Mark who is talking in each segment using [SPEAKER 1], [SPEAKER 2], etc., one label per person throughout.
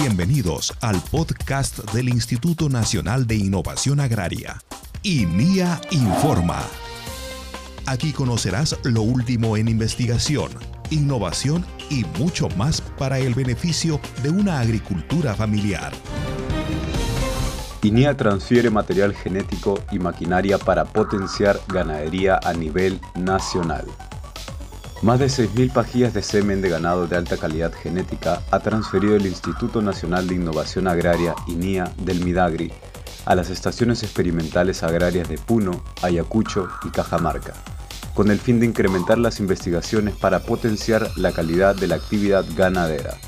[SPEAKER 1] Bienvenidos al podcast del Instituto Nacional de Innovación Agraria, INIA Informa. Aquí conocerás lo último en investigación, innovación y mucho más para el beneficio de una agricultura familiar.
[SPEAKER 2] INIA transfiere material genético y maquinaria para potenciar ganadería a nivel nacional. Más de 6.000 pajillas de semen de ganado de alta calidad genética ha transferido el Instituto Nacional de Innovación Agraria, INIA, del Midagri, a las estaciones experimentales agrarias de Puno, Ayacucho y Cajamarca, con el fin de incrementar las investigaciones para potenciar la calidad de la actividad ganadera.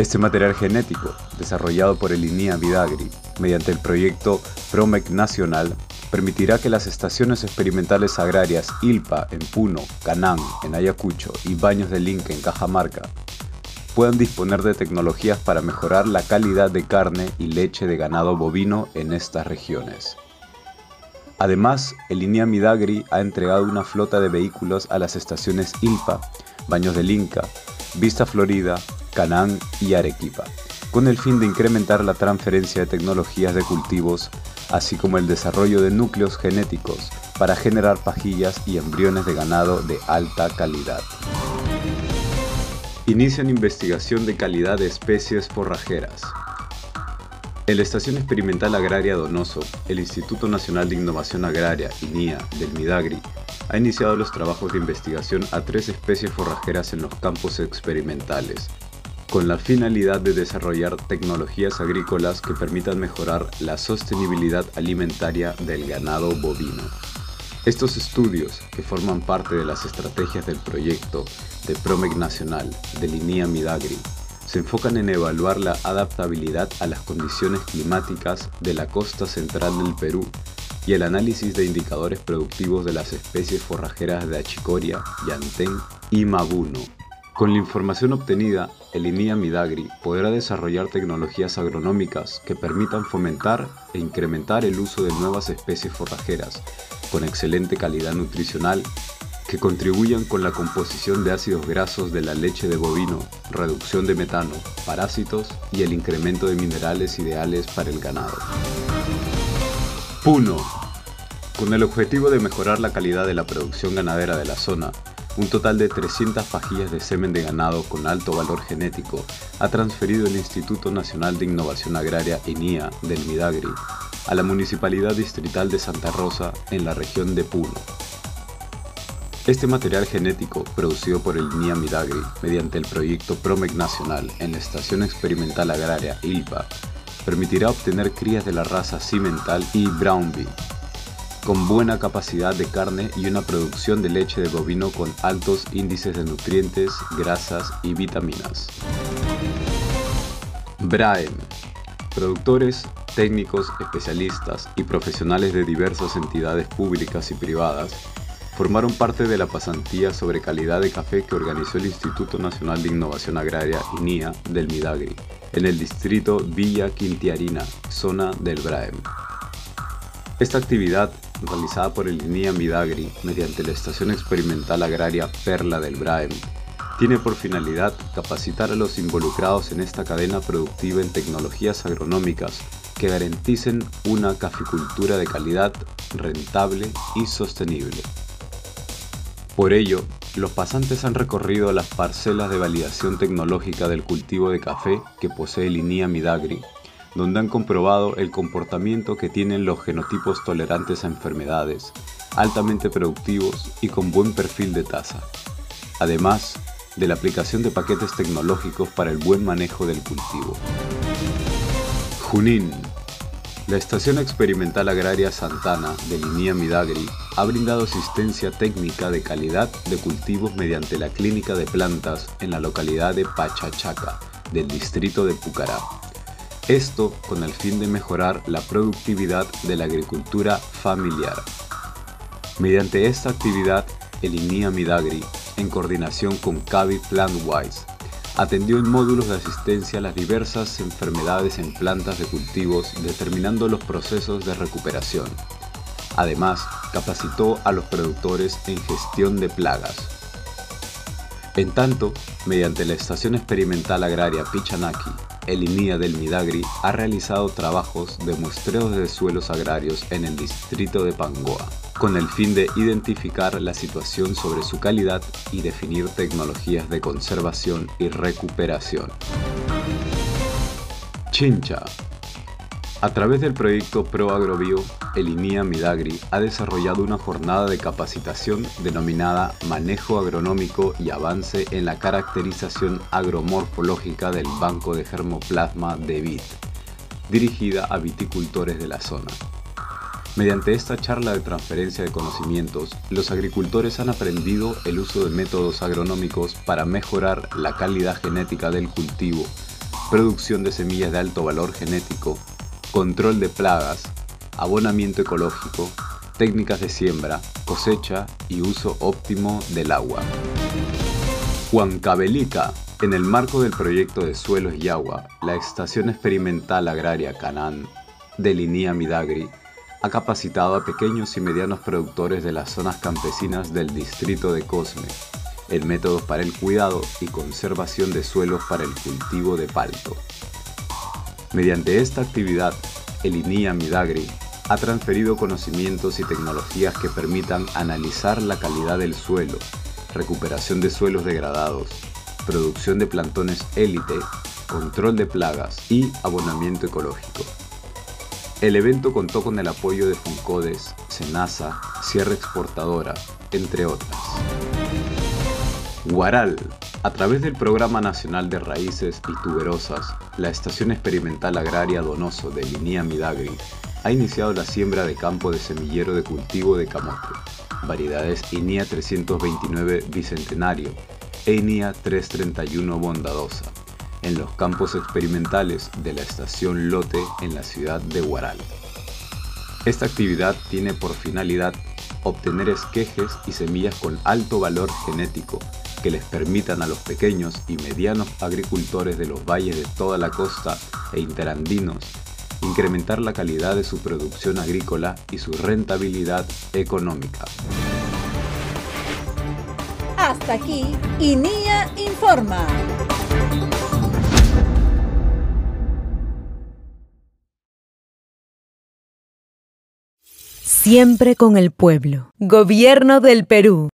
[SPEAKER 2] Este material genético, desarrollado por el INIA Midagri mediante el proyecto PROMEC Nacional, permitirá que las estaciones experimentales agrarias ILPA en Puno, Canán en Ayacucho y Baños del Inca en Cajamarca puedan disponer de tecnologías para mejorar la calidad de carne y leche de ganado bovino en estas regiones. Además, el INEA Midagri ha entregado una flota de vehículos a las estaciones ILPA, Baños del Inca, Vista Florida, Canán y Arequipa, con el fin de incrementar la transferencia de tecnologías de cultivos así como el desarrollo de núcleos genéticos para generar pajillas y embriones de ganado de alta calidad. Inician investigación de calidad de especies forrajeras. En la Estación Experimental Agraria Donoso, el Instituto Nacional de Innovación Agraria, INIA, del Midagri, ha iniciado los trabajos de investigación a tres especies forrajeras en los campos experimentales, con la finalidad de desarrollar tecnologías agrícolas que permitan mejorar la sostenibilidad alimentaria del ganado bovino. Estos estudios, que forman parte de las estrategias del proyecto de PROMEC Nacional de Midagri, se enfocan en evaluar la adaptabilidad a las condiciones climáticas de la costa central del Perú y el análisis de indicadores productivos de las especies forrajeras de achicoria, yantén y mabuno con la información obtenida, el INIA Midagri podrá desarrollar tecnologías agronómicas que permitan fomentar e incrementar el uso de nuevas especies forrajeras con excelente calidad nutricional que contribuyan con la composición de ácidos grasos de la leche de bovino, reducción de metano, parásitos y el incremento de minerales ideales para el ganado. Puno. Con el objetivo de mejorar la calidad de la producción ganadera de la zona, un total de 300 pajillas de semen de ganado con alto valor genético ha transferido el Instituto Nacional de Innovación Agraria INIA del Midagri a la Municipalidad Distrital de Santa Rosa en la región de Puno. Este material genético, producido por el INIA Midagri mediante el proyecto PROMEC Nacional en la Estación Experimental Agraria ILPA, permitirá obtener crías de la raza Cimental y Brownbee con buena capacidad de carne y una producción de leche de bovino con altos índices de nutrientes, grasas y vitaminas. Braem. Productores, técnicos, especialistas y profesionales de diversas entidades públicas y privadas formaron parte de la pasantía sobre calidad de café que organizó el Instituto Nacional de Innovación Agraria INIA del Midagri, en el distrito Villa Quintiarina, zona del Braem. Esta actividad realizada por el INIA Midagri mediante la Estación Experimental Agraria Perla del Braem, tiene por finalidad capacitar a los involucrados en esta cadena productiva en tecnologías agronómicas que garanticen una caficultura de calidad, rentable y sostenible. Por ello, los pasantes han recorrido las parcelas de validación tecnológica del cultivo de café que posee el INIA Midagri donde han comprobado el comportamiento que tienen los genotipos tolerantes a enfermedades, altamente productivos y con buen perfil de tasa, además de la aplicación de paquetes tecnológicos para el buen manejo del cultivo. Junín. La Estación Experimental Agraria Santana de Linía Midagri ha brindado asistencia técnica de calidad de cultivos mediante la clínica de plantas en la localidad de Pachachaca, del distrito de Pucará esto con el fin de mejorar la productividad de la agricultura familiar. Mediante esta actividad, el INIA Midagri, en coordinación con Cavi Plantwise, atendió en módulos de asistencia a las diversas enfermedades en plantas de cultivos determinando los procesos de recuperación. Además, capacitó a los productores en gestión de plagas. En tanto, mediante la Estación Experimental Agraria Pichanaki, el INIA del Midagri ha realizado trabajos de muestreos de suelos agrarios en el distrito de Pangoa, con el fin de identificar la situación sobre su calidad y definir tecnologías de conservación y recuperación. Chincha a través del proyecto ProAgrobio, el INIA Midagri ha desarrollado una jornada de capacitación denominada Manejo Agronómico y Avance en la Caracterización Agromorfológica del Banco de Germoplasma de vid, dirigida a viticultores de la zona. Mediante esta charla de transferencia de conocimientos, los agricultores han aprendido el uso de métodos agronómicos para mejorar la calidad genética del cultivo, producción de semillas de alto valor genético, control de plagas, abonamiento ecológico, técnicas de siembra, cosecha y uso óptimo del agua. Huancavelica, en el marco del proyecto de suelos y agua, la Estación Experimental Agraria Canán de Linía Midagri ha capacitado a pequeños y medianos productores de las zonas campesinas del distrito de Cosme en métodos para el cuidado y conservación de suelos para el cultivo de palto. Mediante esta actividad, el INIA Midagri ha transferido conocimientos y tecnologías que permitan analizar la calidad del suelo, recuperación de suelos degradados, producción de plantones élite, control de plagas y abonamiento ecológico. El evento contó con el apoyo de Funcodes, Senasa, Sierra Exportadora, entre otras. Guaral a través del Programa Nacional de Raíces y Tuberosas, la Estación Experimental Agraria Donoso de Linía Midagri ha iniciado la siembra de campo de semillero de cultivo de camote, variedades INIA 329 Bicentenario e INIA 331 Bondadosa, en los campos experimentales de la estación Lote en la ciudad de Huaral. Esta actividad tiene por finalidad obtener esquejes y semillas con alto valor genético que les permitan a los pequeños y medianos agricultores de los valles de toda la costa e interandinos incrementar la calidad de su producción agrícola y su rentabilidad económica.
[SPEAKER 3] Hasta aquí, INIA Informa.
[SPEAKER 4] Siempre con el pueblo. Gobierno del Perú.